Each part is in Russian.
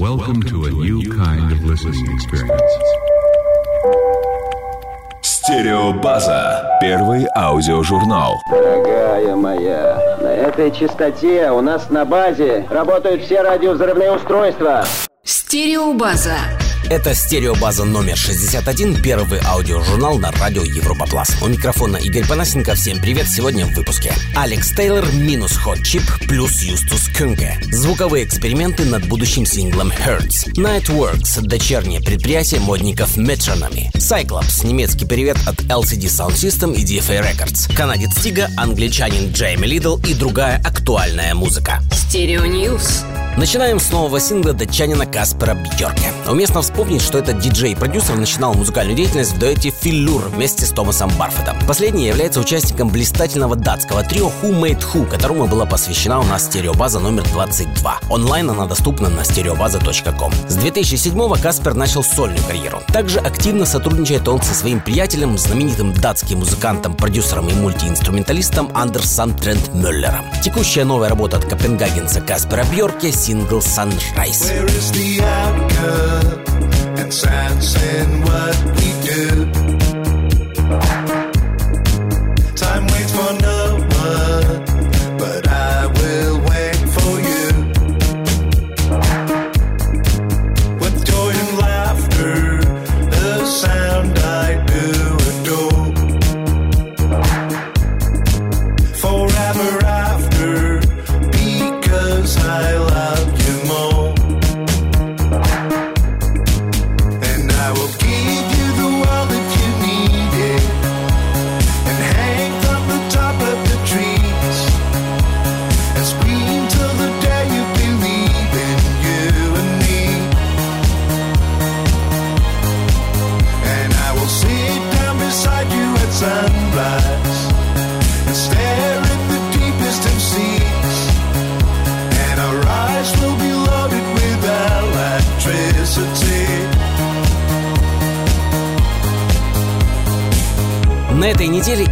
Welcome to a new kind of listening experience. Стереобаза. Первый аудиожурнал. Дорогая моя, на этой частоте у нас на базе работают все радиовзрывные устройства. Стереобаза. Это стереобаза номер 61, первый аудиожурнал на радио Европа Плас. У микрофона Игорь Панасенко. Всем привет. Сегодня в выпуске. Алекс Тейлор минус Hot Chip плюс Юстус Кюнке. Звуковые эксперименты над будущим синглом Hertz. Nightworks – дочернее предприятие модников Metronomy. Cyclops – немецкий привет от LCD Sound System и DFA Records. Канадец Тига, англичанин Джейми Лидл и другая актуальная музыка. Stereo News. Начинаем с нового сингла датчанина Каспера Бьорке. Уместно вспомнить, что этот диджей-продюсер начинал музыкальную деятельность в дуэте Filur вместе с Томасом Барфодом. Последний является участником блистательного датского трио Who Made Who, которому была посвящена у нас стереобаза номер 22. Онлайн она доступна на stereobaza.com. С 2007-го Каспер начал сольную карьеру. Также активно сотрудничает он со своим приятелем, знаменитым датским музыкантом, продюсером и мультиинструменталистом Андерсом Трентемёллером. Текущая новая работа от копенгагенца Каспера Бьорке сингл Sunrise. Where is the outcome and sense in what we do?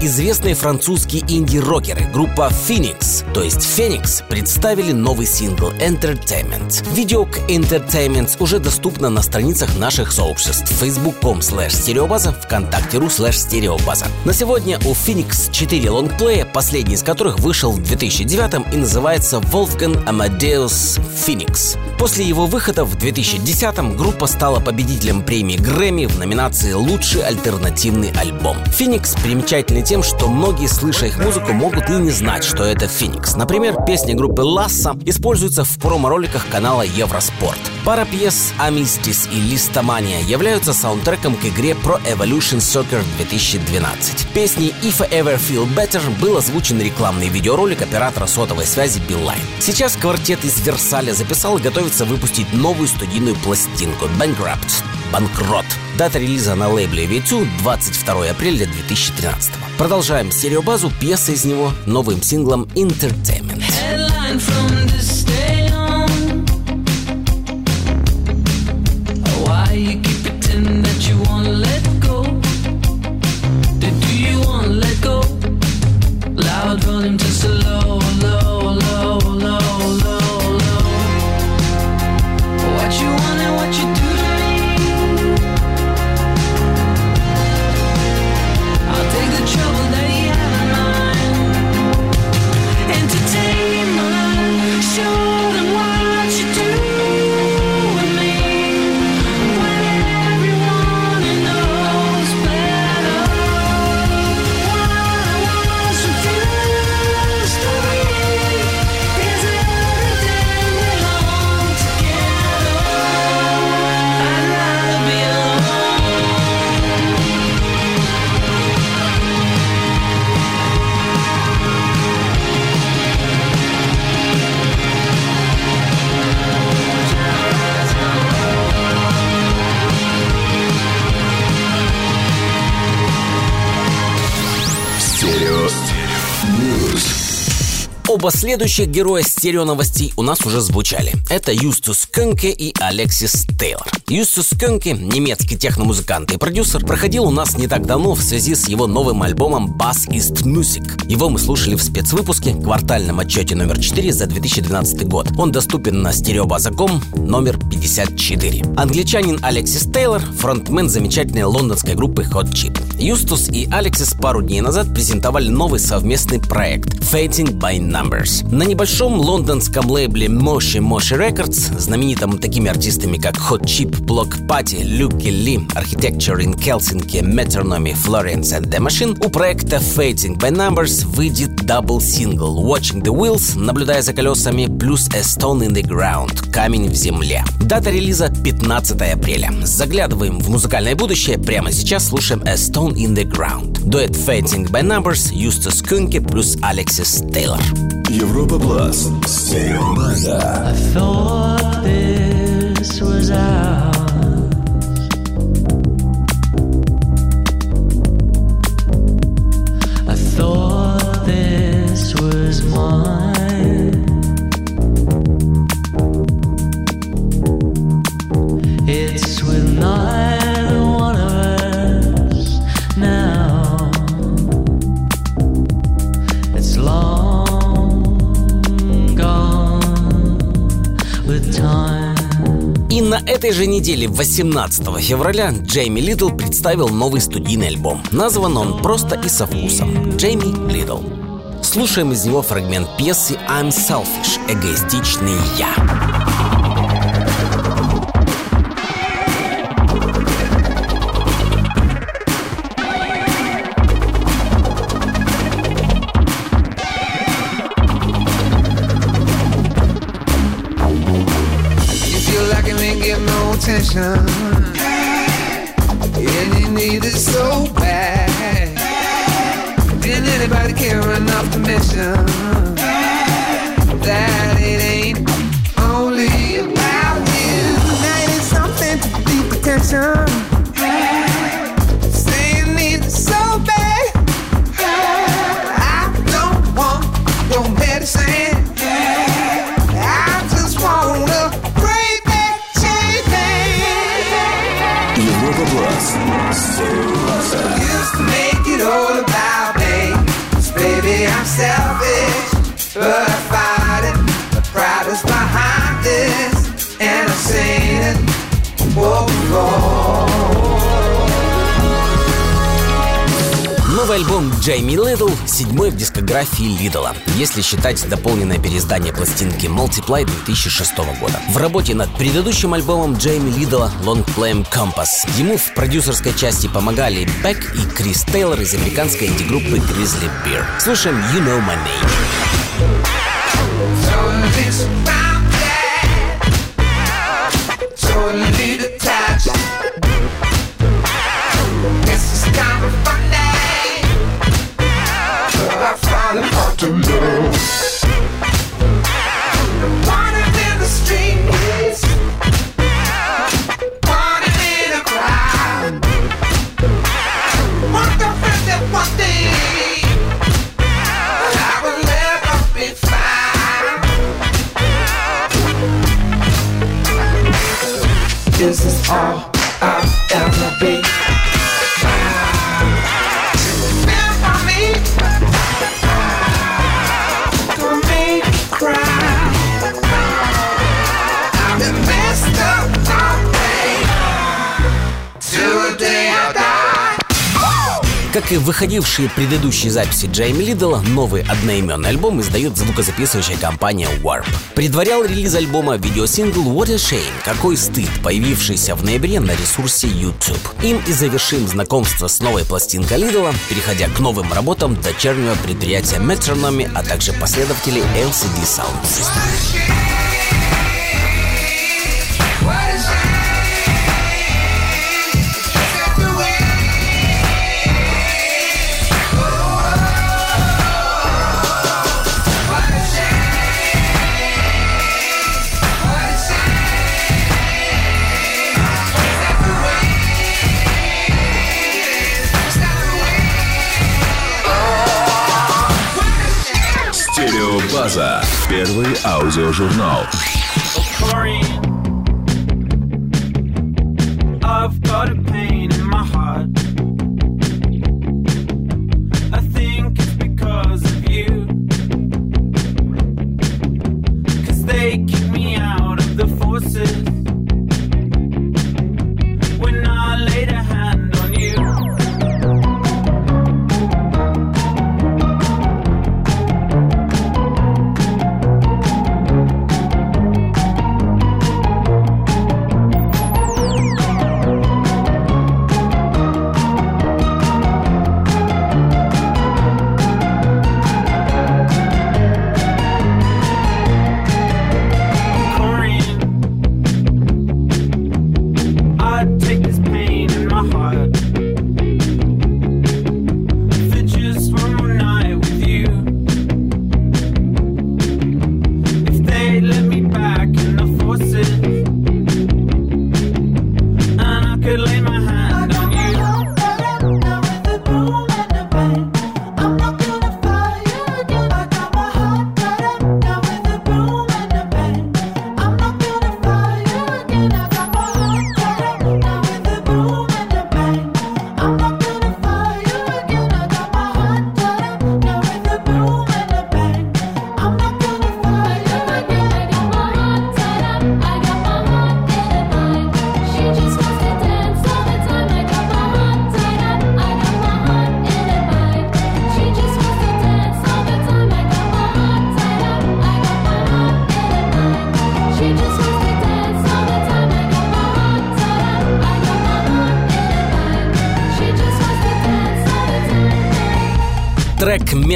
Известные французские инди-рокеры. Группа Phoenix, то есть Phoenix, представили новый сингл Entertainment. Видео к Entertainment уже доступно на страницах наших сообществ facebook.com slash стереобаза, вконтакте.ру slash стереобаза. На сегодня у Phoenix 4 лонгплея, последний из которых вышел в 2009 и называется Wolfgang Amadeus Phoenix. После его выхода в 2010 группа стала победителем премии Грэмми в номинации «Лучший альтернативный альбом». Phoenix примечательны тем, что многие, слыша их музыку, могут и не знать, что это Phoenix. Например, песни группы Ласса используются в промо-роликах канала Евроспорт. Пара пьес «Амистис» и «Листомания» являются саундтреком к игре Pro Evolution Soccer 2012. Песни «If I Ever Feel Better» был озвучен рекламный видеоролик оператора сотовой связи Билайн. Сейчас квартет из Версаля записал и готовится выпустить новую студийную пластинку «Bankrupt» — «Банкрот». Дата релиза на лейбле V2 — 22 апреля 2013. Продолжаем стереобазу пьесы из него новым синглом «Entertainment». Оба следующих героя стереоновостей у нас уже звучали. Это Юстус Кенке и Алексис Тейлор. Юстус Кенке, немецкий техномузыкант и продюсер, проходил у нас не так давно в связи с его новым альбомом Bass East Music. Его мы слушали в спецвыпуске, квартальном отчете номер 4 за 2012 год. Он доступен на стереобаза.ком номер 54. Англичанин Алексис Тейлор, фронтмен замечательной лондонской группы Hot Chip. Юстус и Алексис пару дней назад презентовали новый совместный проект Fading by Numbers. На небольшом лондонском лейбле Moshi Moshi Records, знаменитым такими артистами как Hot Chip, Block Party, Люки Ли, Architecture in Helsinki, Metronomy, Florence and The Machine, у проекта Fainting by Numbers выйдет double single Watching the Wheels, наблюдая за колесами, плюс A Stone in the Ground, камень в земле. Дата релиза 15 апреля. Заглядываем в музыкальное будущее. Прямо сейчас слушаем A Stone in the Ground. Дуэт Fainting by Numbers, Юстус Кёнке плюс Алексис Тейлор. Европа Плюс. Стереобаза. thought this was ours. Этой же неделе, 18 февраля, Джейми Лидл представил новый студийный альбом. Назван он просто и со вкусом. Джейми Лидл. Слушаем из него фрагмент пьесы «I'm Selfish» — «Эгоистичный я». Attention. And you need it so bad. Didn't anybody care enough to mention альбом Джейми Лидл – седьмой в дискографии Лидла, если считать дополненное переиздание пластинки Multiply 2006 года. В работе над предыдущим альбомом Джейми Лидла Long Flame Compass ему в продюсерской части помогали Бек и Крис Тейлор из американской инди-группы Grizzly Bear. Слушаем You Know My Name. Как и выходившие предыдущие записи Джейми Лидла, новый одноименный альбом издает звукозаписывающая компания Warp. Предварял релиз альбома видеосингл What a Shame, какой стыд, появившийся в ноябре на ресурсе YouTube. Им и завершим знакомство с новой пластинкой Лидла, переходя к новым работам дочернего предприятия Metronomy, а также последователей LCD Sound System. База. Первый аудиожурнал.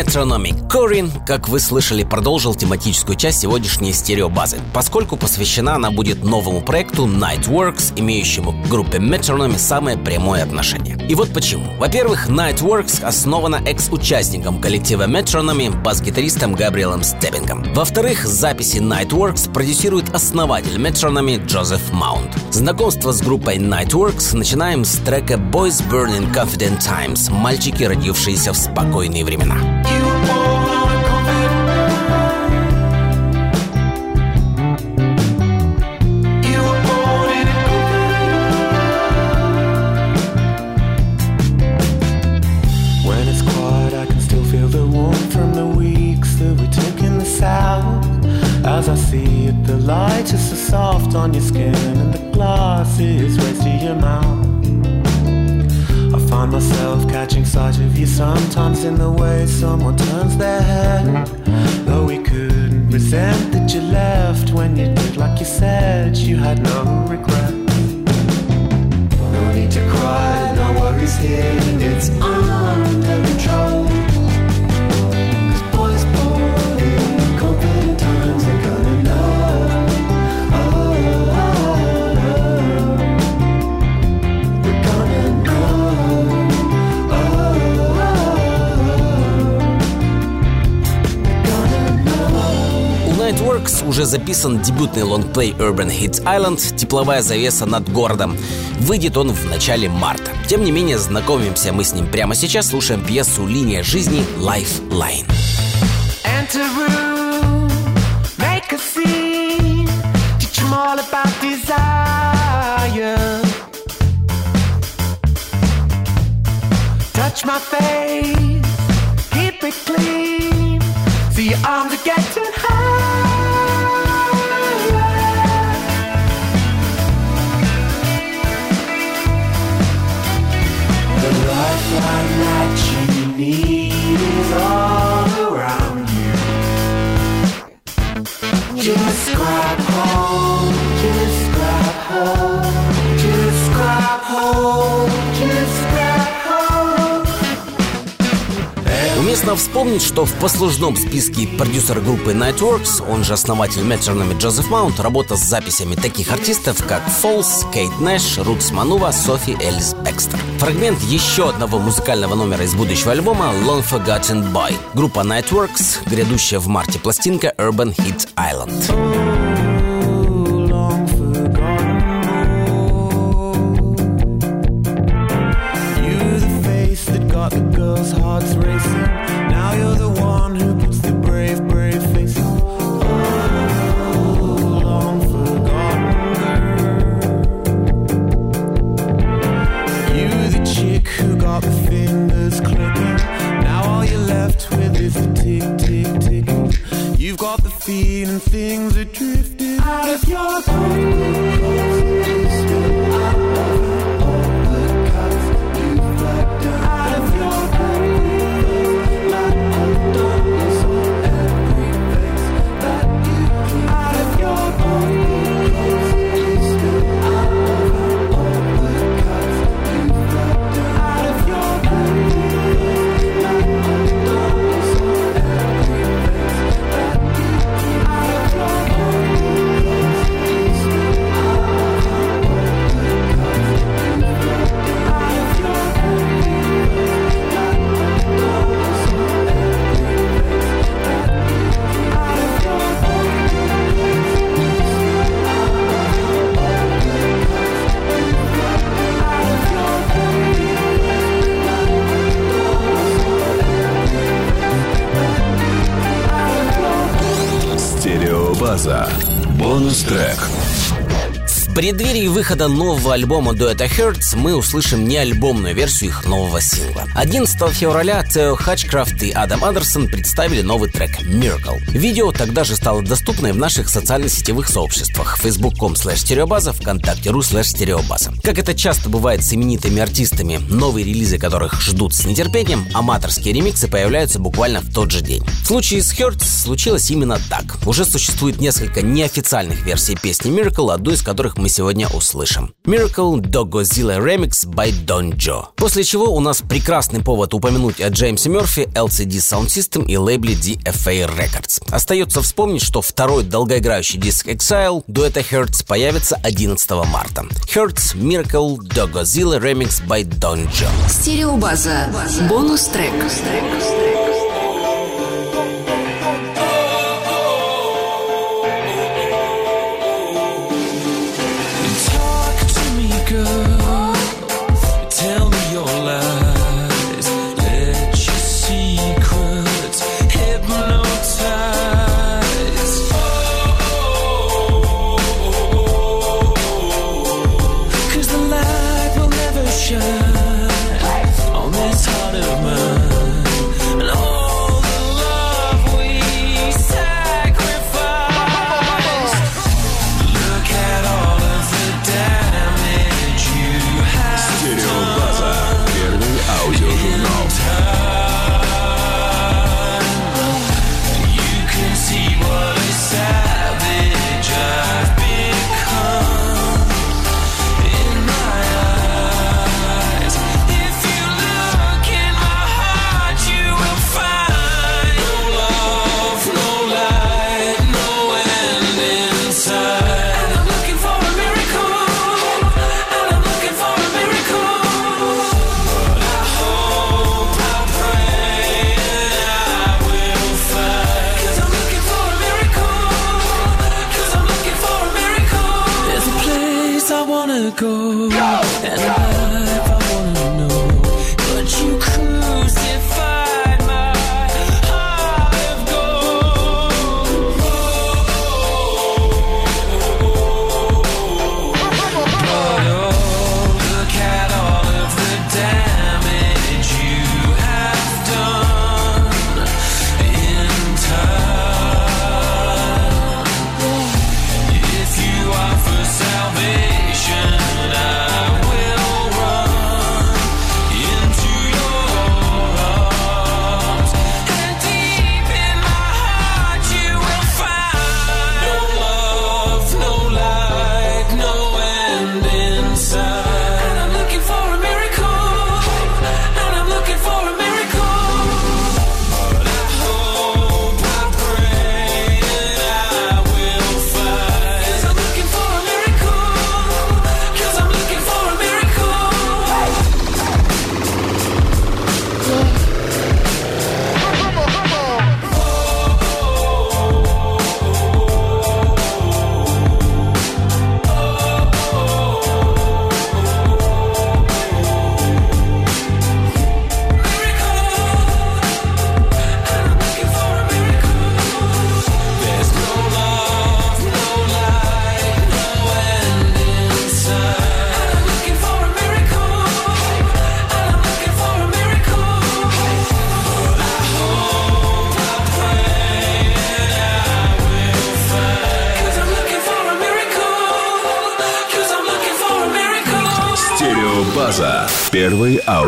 Metronomic Корин, как вы слышали, продолжил тематическую часть сегодняшней стереобазы, поскольку посвящена она будет новому проекту Nightworks, имеющему к группе Metronomy самое прямое отношение. И вот почему. Во-первых, Nightworks основана экс-участником коллектива Metronomy, бас-гитаристом Габриэлем Стеббингом. Во-вторых, записи Nightworks продюсирует основатель Metronomy Джозеф Маунт. Знакомство с группой Nightworks начинаем с трека Boys Burning Confident Times «Мальчики, родившиеся в спокойные времена». On your skin, and the glass is raised to your mouth. I find myself catching sight of you sometimes in the way someone turns their head. Though we couldn't resent that you left when you did, like you said, you had no regret. No need to cry, no worries here, it's under Уже записан дебютный лонгплей Urban Hits Island «Тепловая завеса над городом». Выйдет он в начале марта. Тем не менее, знакомимся мы с ним прямо сейчас, слушаем пьесу «Линия жизни» Lifeline. Enter. Touch my face, keep it clean, so your arms are Уместно вспомнить, что в послужном списке продюсер группы Nightworks, он же основатель Metronomy Джозеф Маунт, работа с записями таких артистов, как Фолс, Кейт Нэш, Рутс Манува, Софи Элис Бекстер. Фрагмент еще одного музыкального номера из будущего альбома Long Forgotten Boy. Группа Nightworks, грядущая в марте пластинка Urban Hit Island. Преддверии выхода нового альбома дуэта Hertz мы услышим не альбомную версию их нового сингла. 11 февраля Тео Хатчкрафт и Адам Андерсон представили новый трек Miracle. Видео тогда же стало доступно в наших социально-сетевых сообществах facebook.com slash стереобаза, вконтакте.ру slash стереобаза. Как это часто бывает с именитыми артистами, новые релизы которых ждут с нетерпением, аматорские ремиксы появляются буквально в тот же день. В случае с Hertz случилось именно так. Уже существует несколько неофициальных версий песни Miracle, одну из которых мы сегодня услышим. Miracle Doggozilla Remix by Don Joe. После чего у нас прекрасный повод упомянуть о Джеймсе Мерфи, LCD Sound System и лейбле DFA Records. Остается вспомнить, что второй долгоиграющий диск Exile дуэта Hertz появится 11 марта. Hertz Miracle Doggozilla Remix by Don Joe. Стереобаза. Бонус-трек. Talk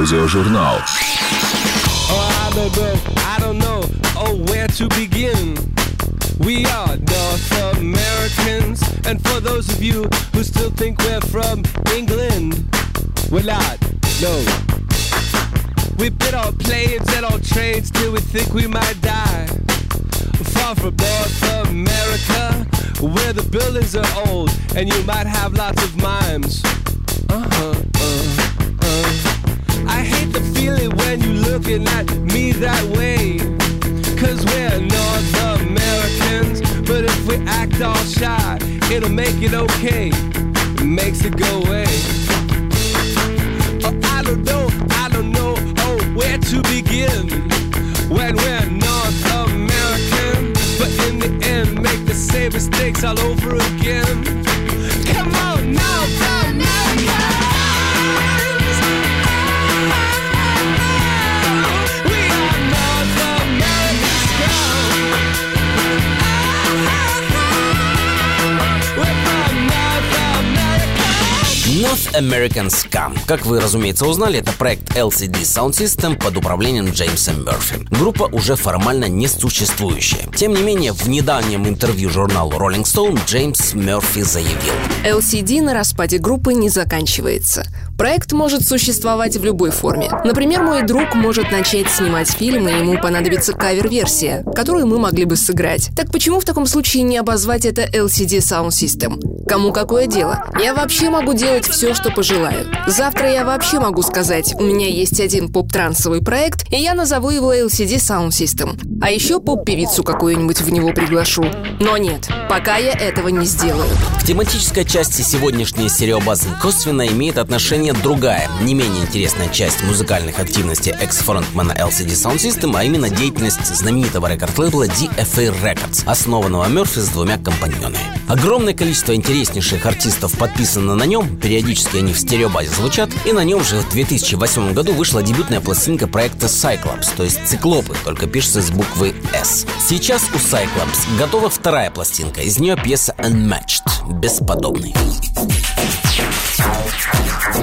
аудиожурнал. Oh, oh, we are North Americans, and for those of you who still think we're from England, we're not. No. We've our on planes and our trains till we think we might die. Far from North America, where the buildings are old and you might have lots of mimes. Uh huh, uh, uh. I hate the feeling when you're looking at me that way. Cause we're North Americans, but if we act all shy, it'll make it okay. It makes it go away. Oh, I don't know, I don't know, oh, where to begin when we're North American, but in the end, make the same mistakes all over again. Come on, North Americans! North American Scum. Как вы, разумеется, узнали, это проект LCD Sound System под управлением Джеймса Мерфи. Группа уже формально не существующая. Тем не менее, в недавнем интервью журналу Rolling Stone Джеймс Мерфи заявил. LCD на распаде группы не заканчивается. Проект может существовать в любой форме. Например, мой друг может начать снимать фильм, и ему понадобится кавер-версия, которую мы могли бы сыграть. Так почему в таком случае не обозвать это LCD Sound System? Кому какое дело? Я вообще могу делать все, что пожелаю. Завтра я вообще могу сказать, у меня есть один поп-трансовый проект, и я назову его LCD Sound System. А еще поп-певицу какую-нибудь в него приглашу. Но нет, пока я этого не сделаю. К тематической части сегодняшней стереобазы косвенно имеет отношение другая, не менее интересная часть музыкальных активностей экс-фронтмена LCD Sound System, а именно деятельность знаменитого рекорд-лейбла DFA Records, основанного Мерфи с двумя компаньонами. Огромное количество интереснейших артистов подписано на нем, периодически они в стереобазе звучат, и на нем же в 2008 году вышла дебютная пластинка проекта Cyclops, то есть циклопы, только пишется с буквы S. Сейчас у Cyclops готова вторая пластинка, из нее пьеса Unmatched, бесподобный.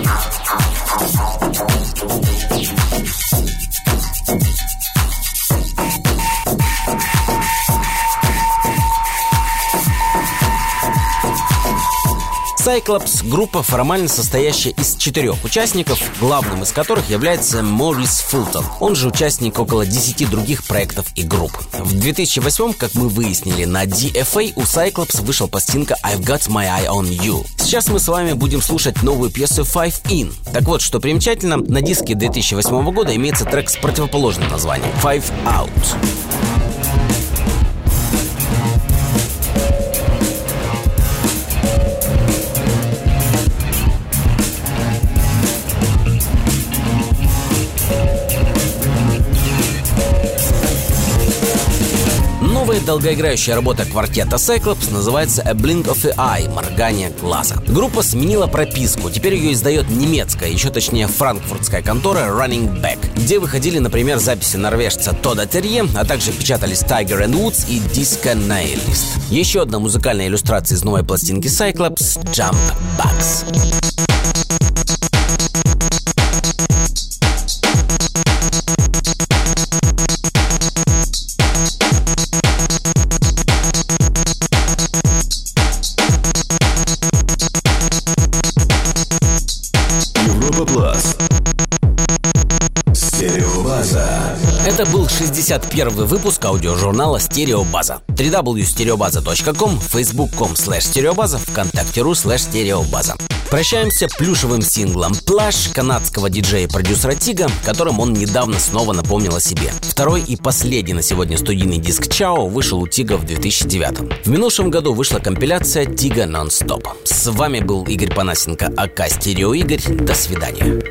Thank. Cyclops – группа, формально состоящая из четырех участников, главным из которых является Морис Фултон. Он же участник около 10 других проектов и групп. В 2008, как мы выяснили, на DFA у Cyclops вышел пластинка I've Got My Eye On You. Сейчас мы с вами будем слушать новую пьесу Five In. Так вот, что примечательно, на диске 2008 года имеется трек с противоположным названием Five Out. Новая долгоиграющая работа квартета Cyclops называется A Blink of the Eye – моргание глаза. Группа сменила прописку, теперь ее издает немецкая, еще точнее франкфуртская контора Running Back, где выходили, например, записи норвежца Тода Терье, а также печатались Tiger and Woods и Disco Nihilist. Еще одна музыкальная иллюстрация из новой пластинки Cyclops – Jump Bugs. 61 выпуск аудиожурнала «Стереобаза». www.stereobaza.com, facebook.com slash стереобаза, вконтакте.ру slash стереобаза. Прощаемся плюшевым синглом «Плаш» канадского диджея-продюсера Тига, которым он недавно снова напомнил о себе. Второй и последний на сегодня студийный диск «Чао» вышел у Тига в 2009 В минувшем году вышла компиляция «Тига нон-стоп». С вами был Игорь Панасенко, АК «Стерео Игорь». До свидания.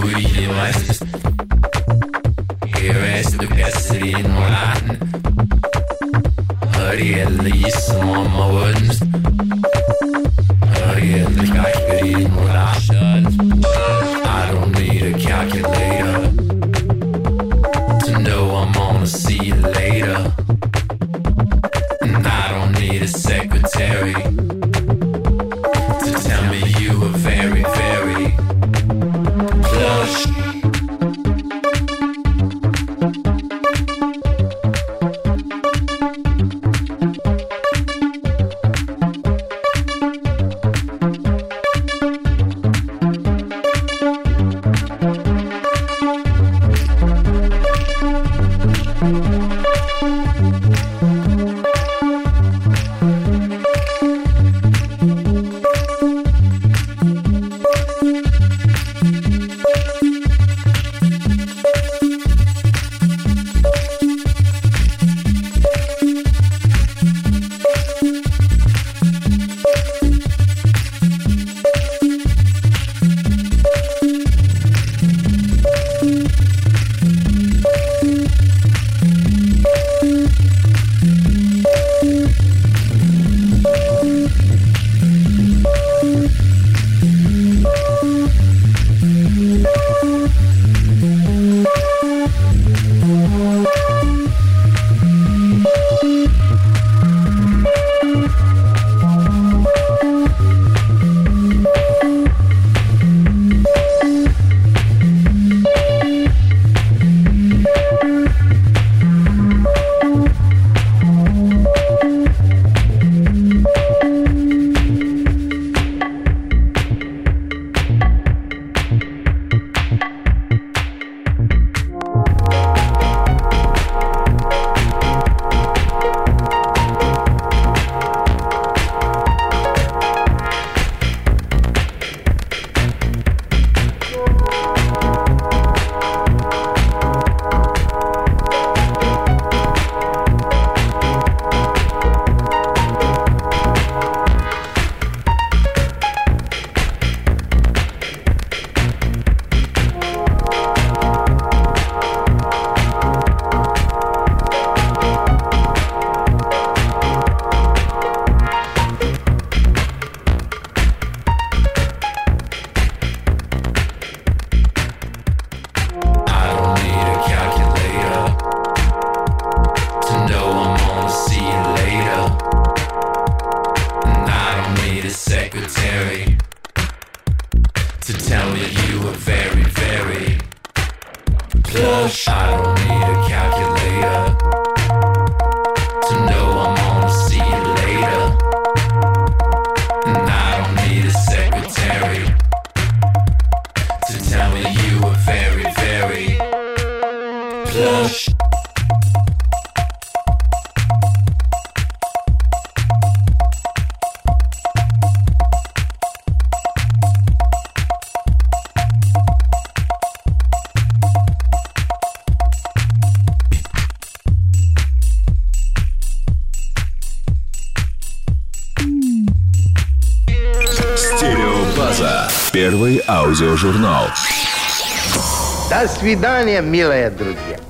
Regelrecht. Hevestuke silin mulan. Hariಯಲ್ಲಿ one. secretary to tell me you were very, very plush. I don't свидания, милые друзья.